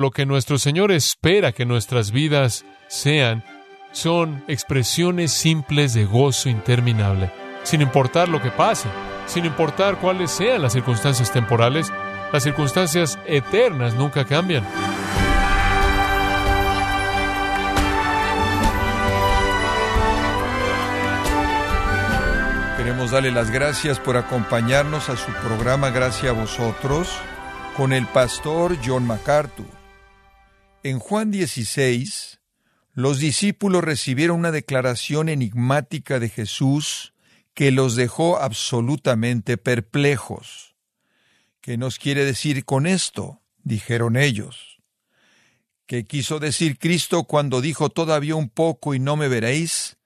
Lo que nuestro Señor espera que nuestras vidas sean son expresiones simples de gozo interminable, sin importar lo que pase, sin importar cuáles sean las circunstancias temporales, las circunstancias eternas nunca cambian. Queremos darle las gracias por acompañarnos a su programa Gracias a vosotros con el pastor John MacArthur. En Juan 16, los discípulos recibieron una declaración enigmática de Jesús que los dejó absolutamente perplejos. ¿Qué nos quiere decir con esto? dijeron ellos. ¿Qué quiso decir Cristo cuando dijo todavía un poco y no me veréis?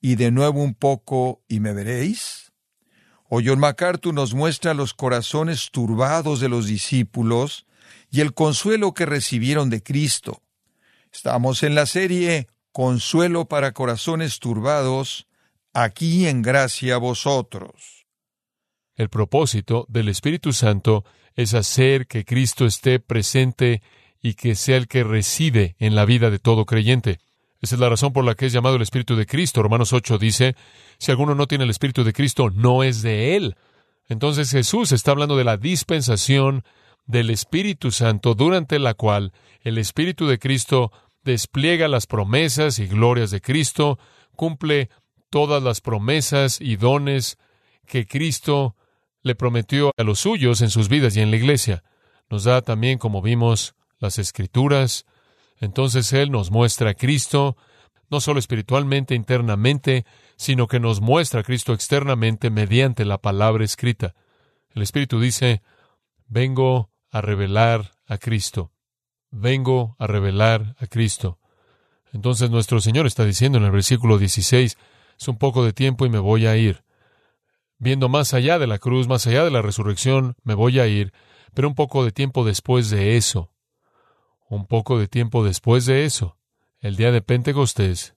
y de nuevo un poco y me veréis? O John MacArthur nos muestra los corazones turbados de los discípulos y el consuelo que recibieron de Cristo. Estamos en la serie Consuelo para corazones turbados, aquí en gracia a vosotros. El propósito del Espíritu Santo es hacer que Cristo esté presente y que sea el que reside en la vida de todo creyente. Esa es la razón por la que es llamado el Espíritu de Cristo. Romanos 8 dice, si alguno no tiene el Espíritu de Cristo, no es de él. Entonces Jesús está hablando de la dispensación del Espíritu Santo durante la cual el Espíritu de Cristo despliega las promesas y glorias de Cristo, cumple todas las promesas y dones que Cristo le prometió a los suyos en sus vidas y en la iglesia. Nos da también, como vimos, las escrituras, entonces Él nos muestra a Cristo, no solo espiritualmente, internamente, sino que nos muestra a Cristo externamente mediante la palabra escrita. El Espíritu dice, vengo a revelar a Cristo. Vengo a revelar a Cristo. Entonces nuestro Señor está diciendo en el versículo 16, es un poco de tiempo y me voy a ir. Viendo más allá de la cruz, más allá de la resurrección, me voy a ir, pero un poco de tiempo después de eso, un poco de tiempo después de eso, el día de Pentecostés,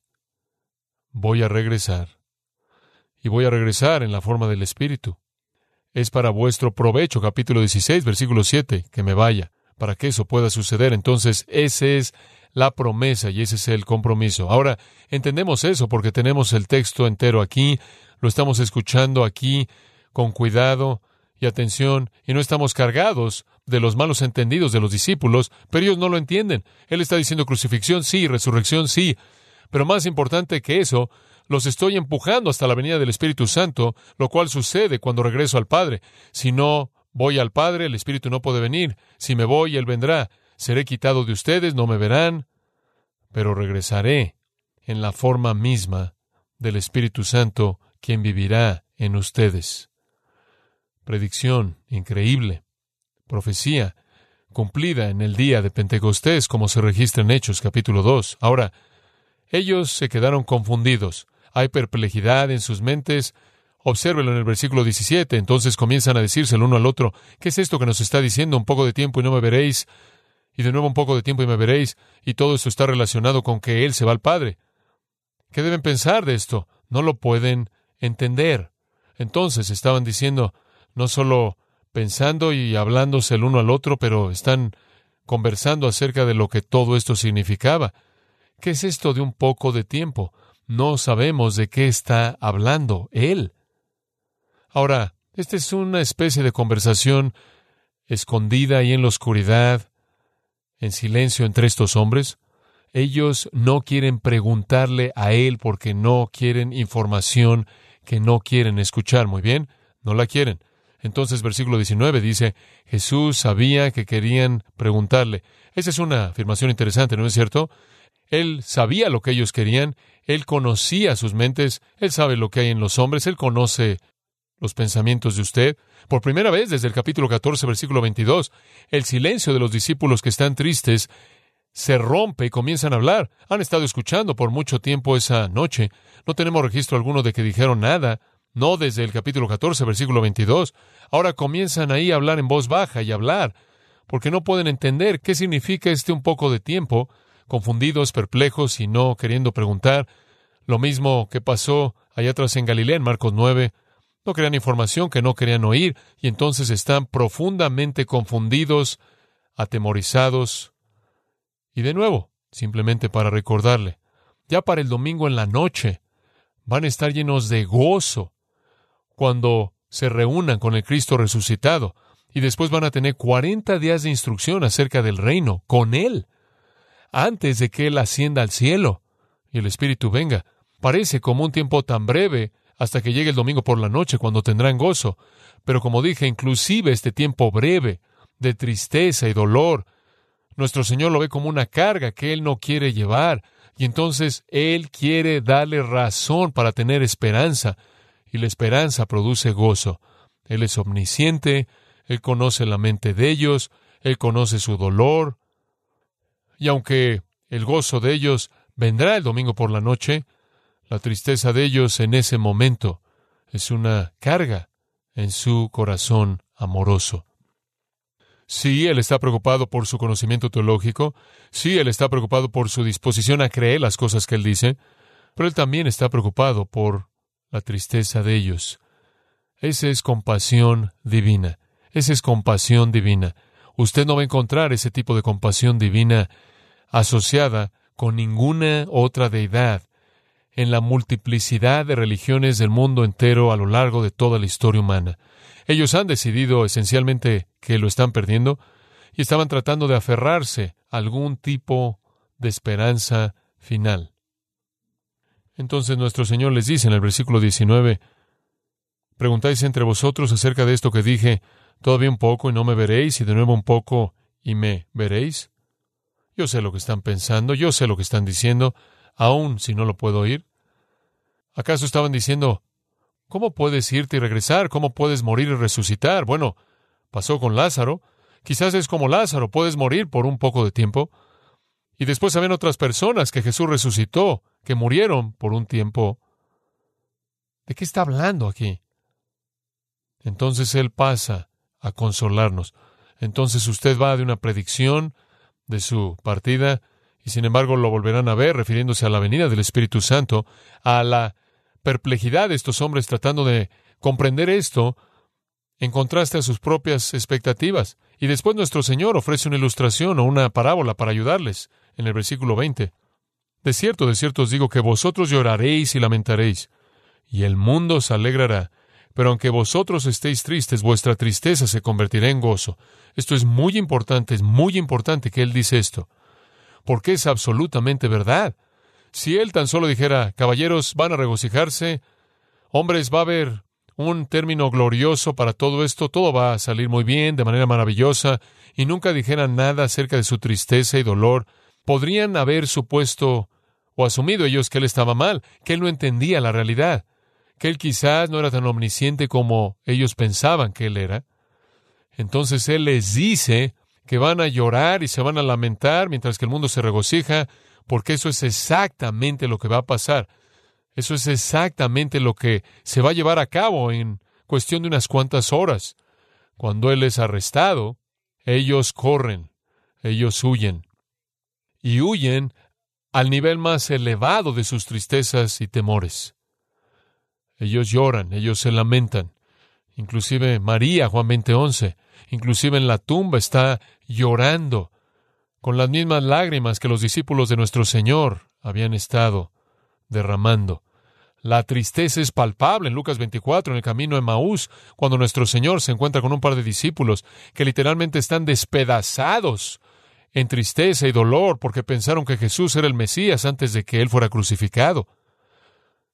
voy a regresar. Y voy a regresar en la forma del Espíritu. Es para vuestro provecho, capítulo 16, versículo 7, que me vaya, para que eso pueda suceder. Entonces, esa es la promesa y ese es el compromiso. Ahora, entendemos eso porque tenemos el texto entero aquí, lo estamos escuchando aquí con cuidado y atención, y no estamos cargados de los malos entendidos de los discípulos, pero ellos no lo entienden. Él está diciendo crucifixión sí, resurrección sí, pero más importante que eso, los estoy empujando hasta la venida del Espíritu Santo, lo cual sucede cuando regreso al Padre. Si no voy al Padre, el Espíritu no puede venir. Si me voy, Él vendrá. Seré quitado de ustedes, no me verán, pero regresaré en la forma misma del Espíritu Santo, quien vivirá en ustedes. Predicción increíble profecía cumplida en el día de Pentecostés, como se registra en Hechos capítulo 2. Ahora, ellos se quedaron confundidos. Hay perplejidad en sus mentes. Obsérvelo en el versículo 17. Entonces comienzan a decirse el uno al otro, ¿qué es esto que nos está diciendo? Un poco de tiempo y no me veréis. Y de nuevo un poco de tiempo y me veréis. Y todo esto está relacionado con que Él se va al Padre. ¿Qué deben pensar de esto? No lo pueden entender. Entonces estaban diciendo, no solo pensando y hablándose el uno al otro, pero están conversando acerca de lo que todo esto significaba. ¿Qué es esto de un poco de tiempo? No sabemos de qué está hablando él. Ahora, esta es una especie de conversación escondida y en la oscuridad, en silencio entre estos hombres. Ellos no quieren preguntarle a él porque no quieren información que no quieren escuchar. Muy bien, no la quieren. Entonces, versículo 19 dice, Jesús sabía que querían preguntarle. Esa es una afirmación interesante, ¿no es cierto? Él sabía lo que ellos querían, él conocía sus mentes, él sabe lo que hay en los hombres, él conoce los pensamientos de usted. Por primera vez desde el capítulo 14, versículo 22, el silencio de los discípulos que están tristes se rompe y comienzan a hablar. Han estado escuchando por mucho tiempo esa noche. No tenemos registro alguno de que dijeron nada no desde el capítulo 14, versículo 22. Ahora comienzan ahí a hablar en voz baja y hablar, porque no pueden entender qué significa este un poco de tiempo, confundidos, perplejos y no queriendo preguntar. Lo mismo que pasó allá atrás en Galilea, en Marcos 9. No querían información que no querían oír y entonces están profundamente confundidos, atemorizados, Y de nuevo, simplemente para recordarle, ya para el domingo en la noche, van a estar llenos de gozo cuando se reúnan con el Cristo resucitado. Y después van a tener 40 días de instrucción acerca del reino con Él, antes de que Él ascienda al cielo y el Espíritu venga. Parece como un tiempo tan breve hasta que llegue el domingo por la noche, cuando tendrán gozo. Pero como dije, inclusive este tiempo breve de tristeza y dolor, nuestro Señor lo ve como una carga que Él no quiere llevar, y entonces Él quiere darle razón para tener esperanza, y la esperanza produce gozo. Él es omnisciente, Él conoce la mente de ellos, Él conoce su dolor, y aunque el gozo de ellos vendrá el domingo por la noche, la tristeza de ellos en ese momento es una carga en su corazón amoroso. Sí, él está preocupado por su conocimiento teológico, sí, él está preocupado por su disposición a creer las cosas que él dice, pero él también está preocupado por la tristeza de ellos. Esa es compasión divina, esa es compasión divina. Usted no va a encontrar ese tipo de compasión divina asociada con ninguna otra deidad en la multiplicidad de religiones del mundo entero a lo largo de toda la historia humana. Ellos han decidido esencialmente que lo están perdiendo y estaban tratando de aferrarse a algún tipo de esperanza final. Entonces nuestro Señor les dice en el versículo 19, Preguntáis entre vosotros acerca de esto que dije, todavía un poco y no me veréis, y de nuevo un poco y me veréis. Yo sé lo que están pensando, yo sé lo que están diciendo, aun si no lo puedo oír. ¿Acaso estaban diciendo, ¿cómo puedes irte y regresar? ¿Cómo puedes morir y resucitar? Bueno, pasó con Lázaro. Quizás es como Lázaro, puedes morir por un poco de tiempo. Y después habían otras personas que Jesús resucitó, que murieron por un tiempo. ¿De qué está hablando aquí? Entonces Él pasa a consolarnos. Entonces usted va de una predicción de su partida y sin embargo lo volverán a ver refiriéndose a la venida del Espíritu Santo, a la perplejidad de estos hombres tratando de comprender esto en contraste a sus propias expectativas. Y después nuestro Señor ofrece una ilustración o una parábola para ayudarles en el versículo 20. De cierto, de cierto os digo que vosotros lloraréis y lamentaréis, y el mundo se alegrará. Pero aunque vosotros estéis tristes, vuestra tristeza se convertirá en gozo. Esto es muy importante, es muy importante que Él dice esto, porque es absolutamente verdad. Si Él tan solo dijera, caballeros, van a regocijarse, hombres, va a haber un término glorioso para todo esto, todo va a salir muy bien, de manera maravillosa, y nunca dijera nada acerca de su tristeza y dolor, podrían haber supuesto o asumido ellos que él estaba mal, que él no entendía la realidad, que él quizás no era tan omnisciente como ellos pensaban que él era. Entonces él les dice que van a llorar y se van a lamentar mientras que el mundo se regocija, porque eso es exactamente lo que va a pasar. Eso es exactamente lo que se va a llevar a cabo en cuestión de unas cuantas horas. Cuando Él es arrestado, ellos corren, ellos huyen. Y huyen al nivel más elevado de sus tristezas y temores. Ellos lloran, ellos se lamentan. Inclusive María, Juan 20:11, inclusive en la tumba está llorando con las mismas lágrimas que los discípulos de nuestro Señor habían estado derramando. La tristeza es palpable en Lucas 24, en el camino de Maús, cuando nuestro Señor se encuentra con un par de discípulos que literalmente están despedazados en tristeza y dolor porque pensaron que Jesús era el Mesías antes de que Él fuera crucificado.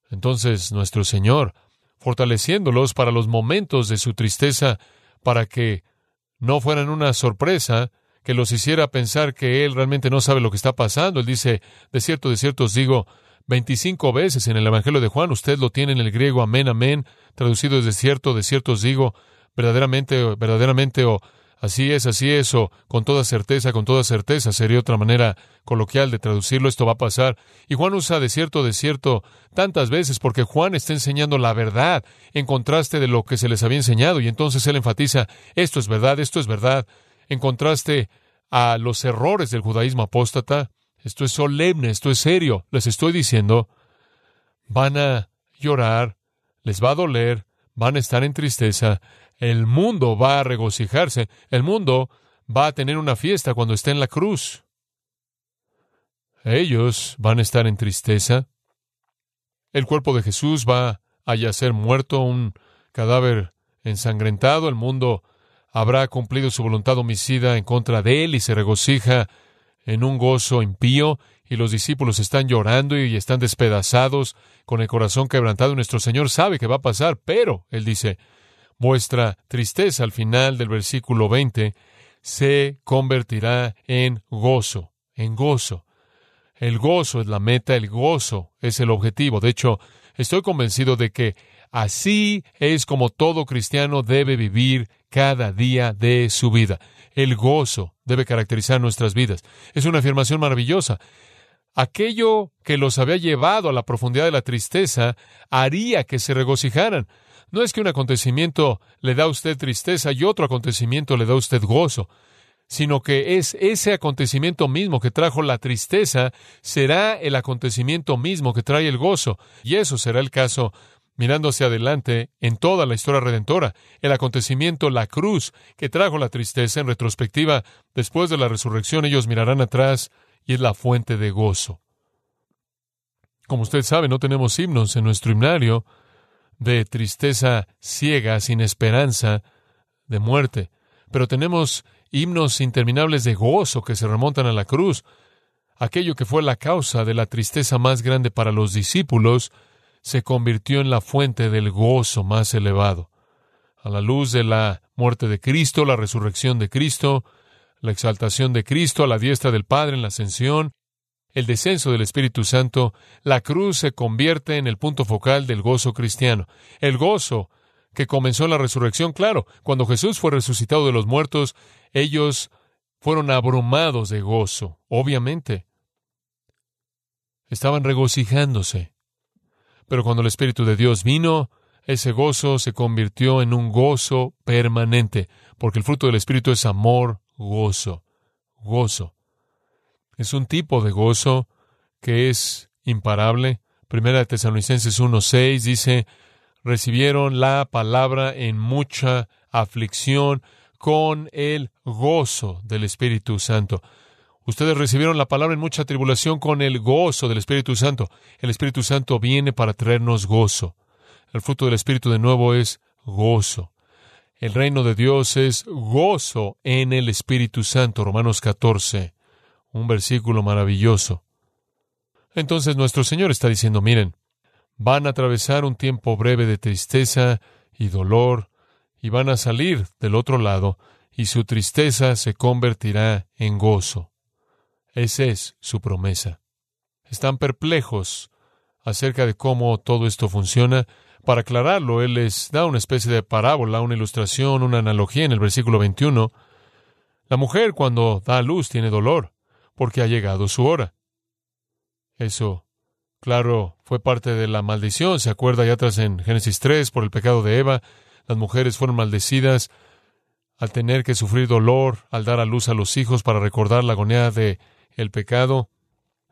Entonces nuestro Señor, fortaleciéndolos para los momentos de su tristeza, para que no fueran una sorpresa, que los hiciera pensar que Él realmente no sabe lo que está pasando. Él dice, de cierto, de cierto os digo, 25 veces en el Evangelio de Juan, usted lo tiene en el griego amén, amén, traducido de cierto, de cierto os digo, verdaderamente, verdaderamente, o así es, así es, con toda certeza, con toda certeza, sería otra manera coloquial de traducirlo, esto va a pasar. Y Juan usa de cierto, de cierto tantas veces porque Juan está enseñando la verdad en contraste de lo que se les había enseñado, y entonces él enfatiza, esto es verdad, esto es verdad, en contraste a los errores del judaísmo apóstata, esto es solemne, esto es serio. Les estoy diciendo, van a llorar, les va a doler, van a estar en tristeza, el mundo va a regocijarse, el mundo va a tener una fiesta cuando esté en la cruz. Ellos van a estar en tristeza. El cuerpo de Jesús va a yacer muerto, un cadáver ensangrentado. El mundo habrá cumplido su voluntad homicida en contra de él y se regocija en un gozo impío. Y los discípulos están llorando y están despedazados con el corazón quebrantado. Nuestro Señor sabe que va a pasar, pero, Él dice, vuestra tristeza al final del versículo 20 se convertirá en gozo, en gozo. El gozo es la meta, el gozo es el objetivo. De hecho, estoy convencido de que así es como todo cristiano debe vivir cada día de su vida. El gozo debe caracterizar nuestras vidas. Es una afirmación maravillosa. Aquello que los había llevado a la profundidad de la tristeza haría que se regocijaran. No es que un acontecimiento le da a usted tristeza y otro acontecimiento le da a usted gozo, sino que es ese acontecimiento mismo que trajo la tristeza, será el acontecimiento mismo que trae el gozo. Y eso será el caso mirando hacia adelante en toda la historia redentora. El acontecimiento, la cruz, que trajo la tristeza en retrospectiva, después de la resurrección ellos mirarán atrás y es la fuente de gozo. Como usted sabe, no tenemos himnos en nuestro himnario, de tristeza ciega, sin esperanza, de muerte. Pero tenemos himnos interminables de gozo que se remontan a la cruz. Aquello que fue la causa de la tristeza más grande para los discípulos se convirtió en la fuente del gozo más elevado. A la luz de la muerte de Cristo, la resurrección de Cristo, la exaltación de Cristo a la diestra del Padre en la ascensión, el descenso del Espíritu Santo, la cruz se convierte en el punto focal del gozo cristiano. El gozo que comenzó en la resurrección, claro, cuando Jesús fue resucitado de los muertos, ellos fueron abrumados de gozo, obviamente. Estaban regocijándose. Pero cuando el Espíritu de Dios vino, ese gozo se convirtió en un gozo permanente, porque el fruto del Espíritu es amor, gozo, gozo. Es un tipo de gozo que es imparable. Primera de Tesalonicenses 1.6 dice, recibieron la palabra en mucha aflicción con el gozo del Espíritu Santo. Ustedes recibieron la palabra en mucha tribulación con el gozo del Espíritu Santo. El Espíritu Santo viene para traernos gozo. El fruto del Espíritu de nuevo es gozo. El reino de Dios es gozo en el Espíritu Santo. Romanos 14 un versículo maravilloso. Entonces nuestro Señor está diciendo, miren, van a atravesar un tiempo breve de tristeza y dolor, y van a salir del otro lado, y su tristeza se convertirá en gozo. Esa es su promesa. Están perplejos acerca de cómo todo esto funciona. Para aclararlo, Él les da una especie de parábola, una ilustración, una analogía en el versículo 21. La mujer cuando da luz tiene dolor porque ha llegado su hora. Eso, claro, fue parte de la maldición. Se acuerda ya atrás en Génesis 3 por el pecado de Eva. Las mujeres fueron maldecidas al tener que sufrir dolor, al dar a luz a los hijos para recordar la agonía de el pecado.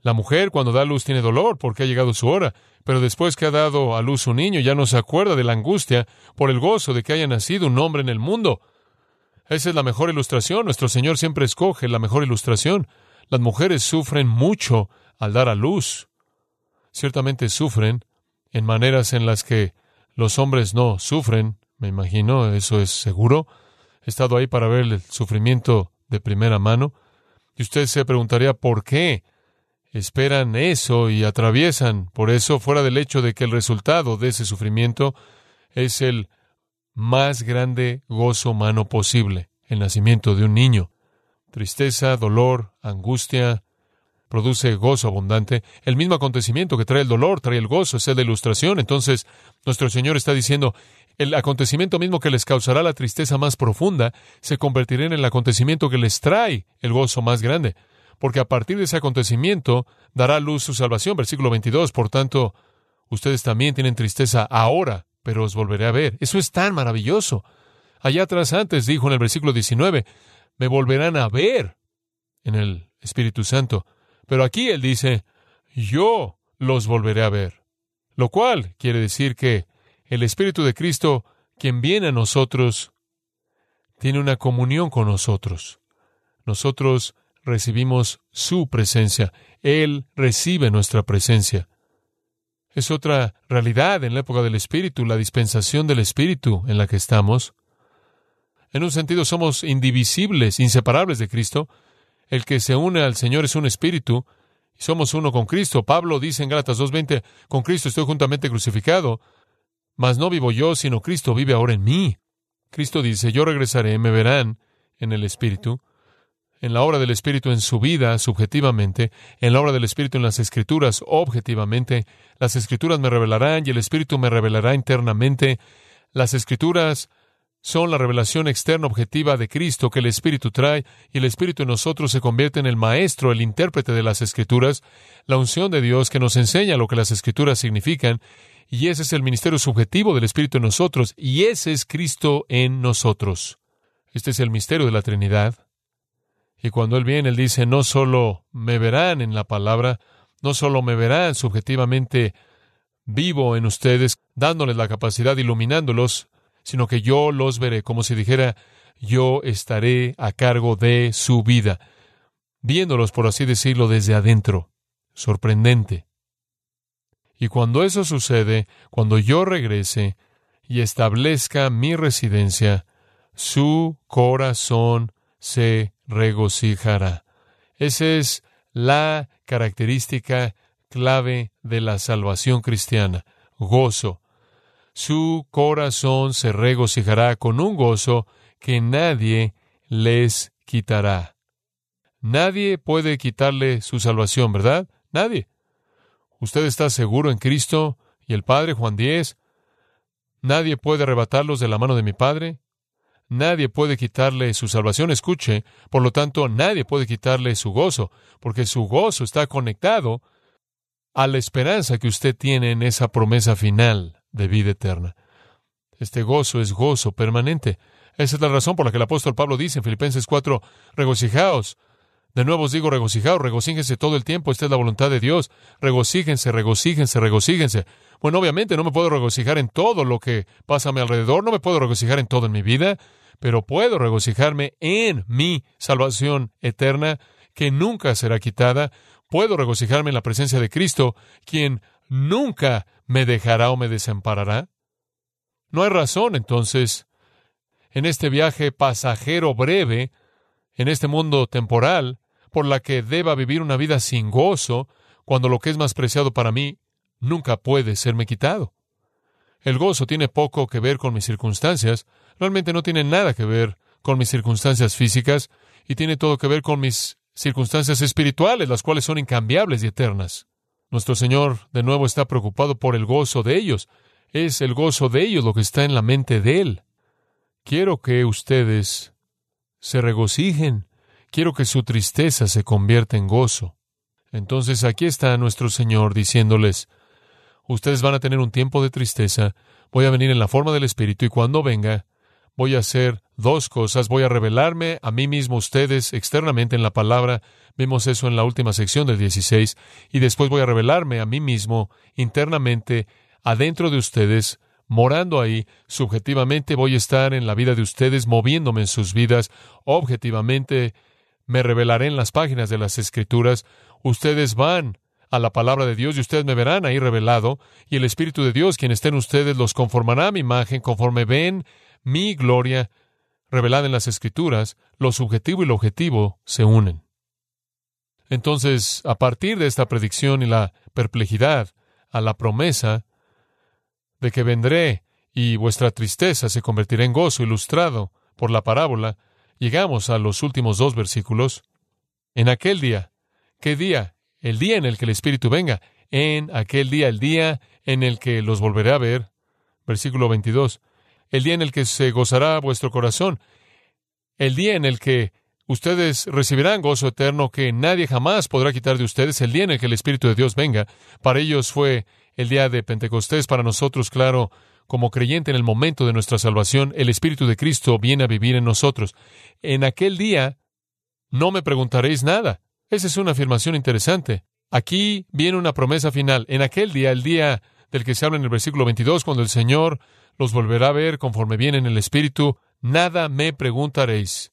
La mujer cuando da luz tiene dolor porque ha llegado su hora, pero después que ha dado a luz un niño ya no se acuerda de la angustia por el gozo de que haya nacido un hombre en el mundo. Esa es la mejor ilustración. Nuestro Señor siempre escoge la mejor ilustración. Las mujeres sufren mucho al dar a luz. Ciertamente sufren en maneras en las que los hombres no sufren, me imagino, eso es seguro. He estado ahí para ver el sufrimiento de primera mano. Y usted se preguntaría por qué esperan eso y atraviesan por eso, fuera del hecho de que el resultado de ese sufrimiento es el más grande gozo humano posible, el nacimiento de un niño tristeza, dolor, angustia, produce gozo abundante. El mismo acontecimiento que trae el dolor, trae el gozo, es de ilustración. Entonces, nuestro Señor está diciendo, el acontecimiento mismo que les causará la tristeza más profunda se convertirá en el acontecimiento que les trae el gozo más grande. Porque a partir de ese acontecimiento dará luz su salvación. Versículo 22. Por tanto, ustedes también tienen tristeza ahora, pero os volveré a ver. Eso es tan maravilloso. Allá atrás antes dijo en el versículo 19, me volverán a ver en el Espíritu Santo. Pero aquí él dice, yo los volveré a ver. Lo cual quiere decir que el Espíritu de Cristo, quien viene a nosotros, tiene una comunión con nosotros. Nosotros recibimos su presencia. Él recibe nuestra presencia. Es otra realidad en la época del Espíritu, la dispensación del Espíritu en la que estamos. En un sentido somos indivisibles, inseparables de Cristo. El que se une al Señor es un espíritu, y somos uno con Cristo. Pablo dice en Gálatas 2.20, con Cristo estoy juntamente crucificado, mas no vivo yo, sino Cristo vive ahora en mí. Cristo dice, yo regresaré, me verán en el Espíritu, en la obra del Espíritu en su vida, subjetivamente, en la obra del Espíritu en las Escrituras, objetivamente. Las Escrituras me revelarán y el Espíritu me revelará internamente. Las Escrituras son la revelación externa objetiva de Cristo que el Espíritu trae, y el Espíritu en nosotros se convierte en el maestro, el intérprete de las Escrituras, la unción de Dios que nos enseña lo que las Escrituras significan, y ese es el ministerio subjetivo del Espíritu en nosotros, y ese es Cristo en nosotros. Este es el misterio de la Trinidad. Y cuando Él viene, Él dice, no solo me verán en la palabra, no solo me verán subjetivamente vivo en ustedes, dándoles la capacidad, iluminándolos, sino que yo los veré, como si dijera, yo estaré a cargo de su vida, viéndolos, por así decirlo, desde adentro. Sorprendente. Y cuando eso sucede, cuando yo regrese y establezca mi residencia, su corazón se regocijará. Esa es la característica clave de la salvación cristiana, gozo su corazón se regocijará con un gozo que nadie les quitará. Nadie puede quitarle su salvación, ¿verdad? Nadie. Usted está seguro en Cristo y el Padre, Juan 10. Nadie puede arrebatarlos de la mano de mi Padre. Nadie puede quitarle su salvación. Escuche, por lo tanto, nadie puede quitarle su gozo, porque su gozo está conectado a la esperanza que usted tiene en esa promesa final de vida eterna. Este gozo es gozo permanente. Esa es la razón por la que el apóstol Pablo dice en Filipenses 4, regocijaos. De nuevo os digo regocijaos, regocíjense todo el tiempo, esta es la voluntad de Dios. Regocíjense, regocíjense, regocíjense. Bueno, obviamente no me puedo regocijar en todo lo que pasa a mi alrededor, no me puedo regocijar en todo en mi vida, pero puedo regocijarme en mi salvación eterna, que nunca será quitada. Puedo regocijarme en la presencia de Cristo, quien nunca me dejará o me desamparará? No hay razón, entonces, en este viaje pasajero breve, en este mundo temporal, por la que deba vivir una vida sin gozo, cuando lo que es más preciado para mí nunca puede serme quitado. El gozo tiene poco que ver con mis circunstancias, realmente no tiene nada que ver con mis circunstancias físicas, y tiene todo que ver con mis circunstancias espirituales, las cuales son incambiables y eternas. Nuestro Señor de nuevo está preocupado por el gozo de ellos. Es el gozo de ellos lo que está en la mente de Él. Quiero que ustedes se regocijen. Quiero que su tristeza se convierta en gozo. Entonces aquí está nuestro Señor diciéndoles, ustedes van a tener un tiempo de tristeza, voy a venir en la forma del Espíritu y cuando venga, voy a hacer dos cosas. Voy a revelarme a mí mismo ustedes externamente en la palabra. Vimos eso en la última sección del 16. Y después voy a revelarme a mí mismo internamente adentro de ustedes, morando ahí. Subjetivamente voy a estar en la vida de ustedes, moviéndome en sus vidas. Objetivamente me revelaré en las páginas de las Escrituras. Ustedes van a la palabra de Dios y ustedes me verán ahí revelado. Y el Espíritu de Dios, quien esté en ustedes, los conformará a mi imagen conforme ven mi gloria revelada en las Escrituras, lo subjetivo y lo objetivo se unen. Entonces, a partir de esta predicción y la perplejidad, a la promesa de que vendré y vuestra tristeza se convertirá en gozo ilustrado por la parábola, llegamos a los últimos dos versículos. En aquel día, ¿qué día? El día en el que el Espíritu venga. En aquel día, el día en el que los volveré a ver. Versículo 22 el día en el que se gozará vuestro corazón, el día en el que ustedes recibirán gozo eterno que nadie jamás podrá quitar de ustedes, el día en el que el Espíritu de Dios venga. Para ellos fue el día de Pentecostés, para nosotros, claro, como creyente en el momento de nuestra salvación, el Espíritu de Cristo viene a vivir en nosotros. En aquel día no me preguntaréis nada. Esa es una afirmación interesante. Aquí viene una promesa final. En aquel día, el día del que se habla en el versículo 22, cuando el Señor los volverá a ver conforme viene en el Espíritu, nada me preguntaréis.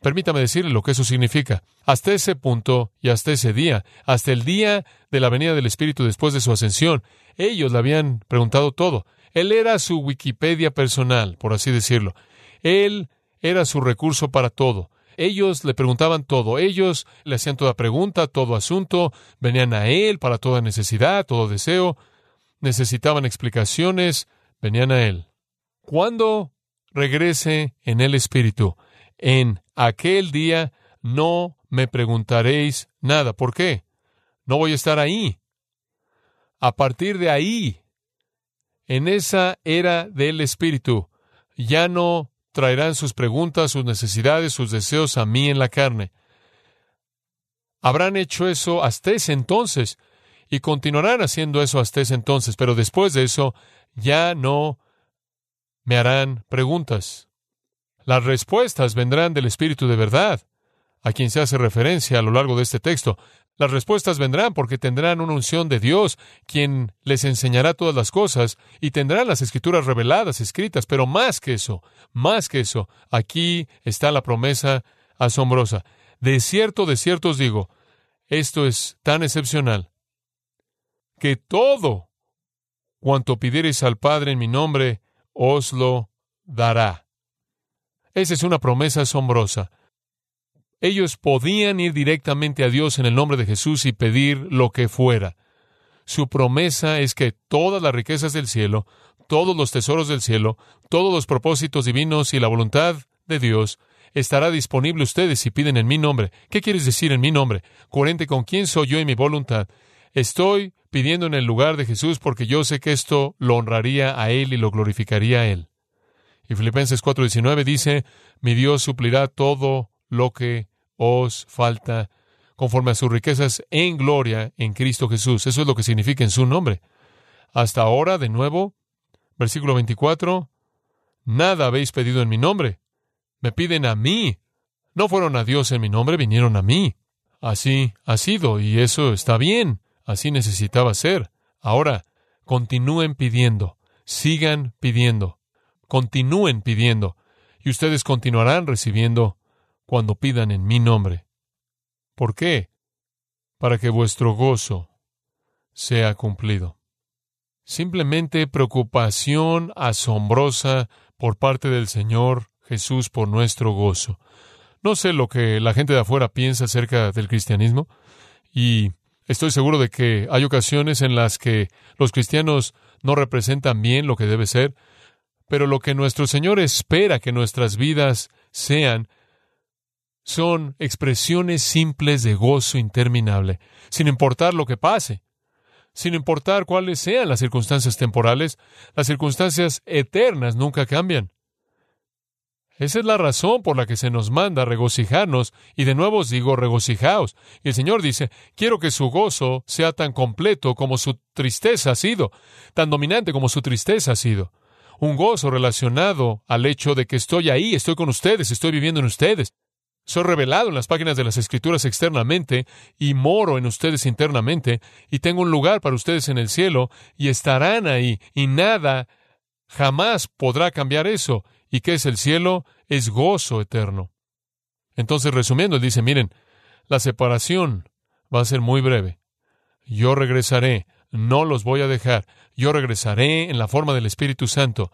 Permítame decirle lo que eso significa. Hasta ese punto y hasta ese día, hasta el día de la venida del Espíritu después de su ascensión, ellos le habían preguntado todo. Él era su Wikipedia personal, por así decirlo. Él era su recurso para todo. Ellos le preguntaban todo, ellos le hacían toda pregunta, todo asunto, venían a Él para toda necesidad, todo deseo, necesitaban explicaciones, venían a Él. Cuando regrese en el Espíritu, en aquel día no me preguntaréis nada. ¿Por qué? No voy a estar ahí. A partir de ahí, en esa era del Espíritu, ya no traerán sus preguntas, sus necesidades, sus deseos a mí en la carne. Habrán hecho eso hasta ese entonces y continuarán haciendo eso hasta ese entonces, pero después de eso ya no me harán preguntas. Las respuestas vendrán del Espíritu de verdad, a quien se hace referencia a lo largo de este texto. Las respuestas vendrán porque tendrán una unción de Dios, quien les enseñará todas las cosas, y tendrán las escrituras reveladas, escritas, pero más que eso, más que eso, aquí está la promesa asombrosa. De cierto, de cierto os digo, esto es tan excepcional, que todo cuanto pidiereis al Padre en mi nombre, os lo dará. Esa es una promesa asombrosa. Ellos podían ir directamente a Dios en el nombre de Jesús y pedir lo que fuera. Su promesa es que todas las riquezas del cielo, todos los tesoros del cielo, todos los propósitos divinos y la voluntad de Dios estará disponible ustedes si piden en mi nombre. ¿Qué quieres decir en mi nombre? Coherente con quién soy yo y mi voluntad. Estoy pidiendo en el lugar de Jesús porque yo sé que esto lo honraría a Él y lo glorificaría a Él. Y Filipenses 4:19 dice, mi Dios suplirá todo lo que os falta conforme a sus riquezas en gloria en Cristo Jesús. Eso es lo que significa en su nombre. Hasta ahora, de nuevo, versículo 24, nada habéis pedido en mi nombre. Me piden a mí. No fueron a Dios en mi nombre, vinieron a mí. Así ha sido, y eso está bien. Así necesitaba ser. Ahora, continúen pidiendo, sigan pidiendo, continúen pidiendo, y ustedes continuarán recibiendo cuando pidan en mi nombre. ¿Por qué? Para que vuestro gozo sea cumplido. Simplemente preocupación asombrosa por parte del Señor Jesús por nuestro gozo. No sé lo que la gente de afuera piensa acerca del cristianismo y estoy seguro de que hay ocasiones en las que los cristianos no representan bien lo que debe ser, pero lo que nuestro Señor espera que nuestras vidas sean son expresiones simples de gozo interminable, sin importar lo que pase, sin importar cuáles sean las circunstancias temporales, las circunstancias eternas nunca cambian. Esa es la razón por la que se nos manda regocijarnos, y de nuevo os digo regocijaos. Y el Señor dice, quiero que su gozo sea tan completo como su tristeza ha sido, tan dominante como su tristeza ha sido. Un gozo relacionado al hecho de que estoy ahí, estoy con ustedes, estoy viviendo en ustedes. Soy revelado en las páginas de las Escrituras externamente y moro en ustedes internamente y tengo un lugar para ustedes en el cielo y estarán ahí y nada jamás podrá cambiar eso. ¿Y qué es el cielo? Es gozo eterno. Entonces, resumiendo, dice, miren, la separación va a ser muy breve. Yo regresaré, no los voy a dejar. Yo regresaré en la forma del Espíritu Santo.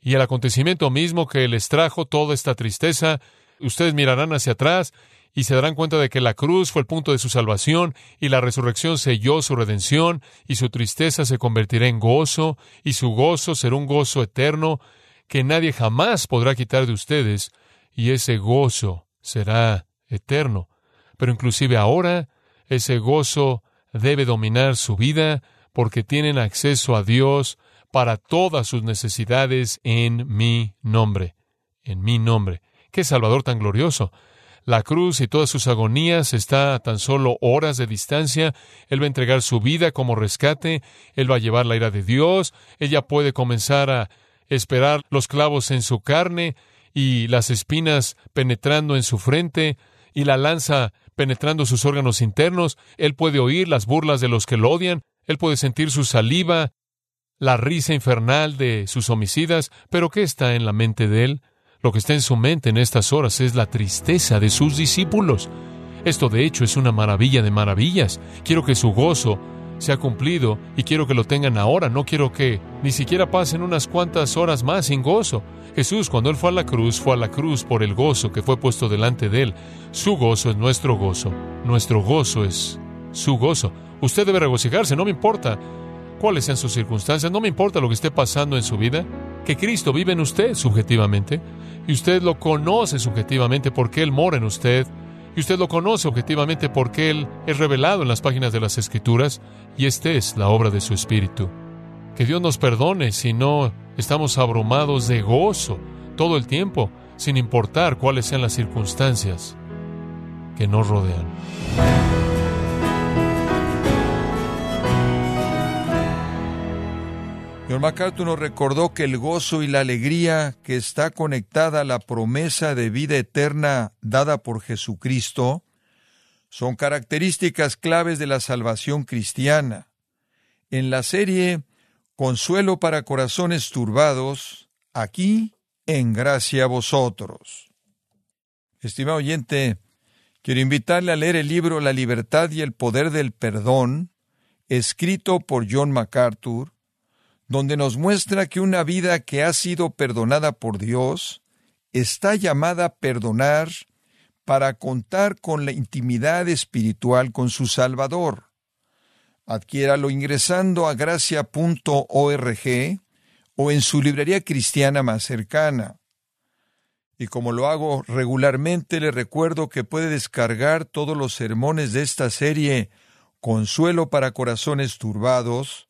Y el acontecimiento mismo que les trajo toda esta tristeza ustedes mirarán hacia atrás y se darán cuenta de que la cruz fue el punto de su salvación y la resurrección selló su redención y su tristeza se convertirá en gozo y su gozo será un gozo eterno que nadie jamás podrá quitar de ustedes y ese gozo será eterno. Pero inclusive ahora ese gozo debe dominar su vida porque tienen acceso a Dios para todas sus necesidades en mi nombre, en mi nombre. ¡Qué Salvador tan glorioso! La cruz y todas sus agonías está a tan solo horas de distancia. Él va a entregar su vida como rescate. Él va a llevar la ira de Dios. Ella puede comenzar a esperar los clavos en su carne y las espinas penetrando en su frente y la lanza penetrando sus órganos internos. Él puede oír las burlas de los que lo odian. Él puede sentir su saliva, la risa infernal de sus homicidas. Pero ¿qué está en la mente de él? Lo que está en su mente en estas horas es la tristeza de sus discípulos. Esto de hecho es una maravilla de maravillas. Quiero que su gozo se ha cumplido y quiero que lo tengan ahora. No quiero que ni siquiera pasen unas cuantas horas más sin gozo. Jesús, cuando Él fue a la cruz, fue a la cruz por el gozo que fue puesto delante de Él. Su gozo es nuestro gozo. Nuestro gozo es su gozo. Usted debe regocijarse, no me importa cuáles sean sus circunstancias, no me importa lo que esté pasando en su vida, que Cristo vive en usted subjetivamente y usted lo conoce subjetivamente porque Él mora en usted y usted lo conoce objetivamente porque Él es revelado en las páginas de las Escrituras y esta es la obra de su Espíritu. Que Dios nos perdone si no estamos abrumados de gozo todo el tiempo, sin importar cuáles sean las circunstancias que nos rodean. Señor MacArthur nos recordó que el gozo y la alegría que está conectada a la promesa de vida eterna dada por Jesucristo son características claves de la salvación cristiana. En la serie Consuelo para corazones turbados, aquí en gracia a vosotros. Estimado oyente, quiero invitarle a leer el libro La libertad y el poder del perdón, escrito por John MacArthur, donde nos muestra que una vida que ha sido perdonada por Dios está llamada a perdonar para contar con la intimidad espiritual con su Salvador. Adquiéralo ingresando a gracia.org o en su librería cristiana más cercana. Y como lo hago regularmente, le recuerdo que puede descargar todos los sermones de esta serie Consuelo para Corazones Turbados,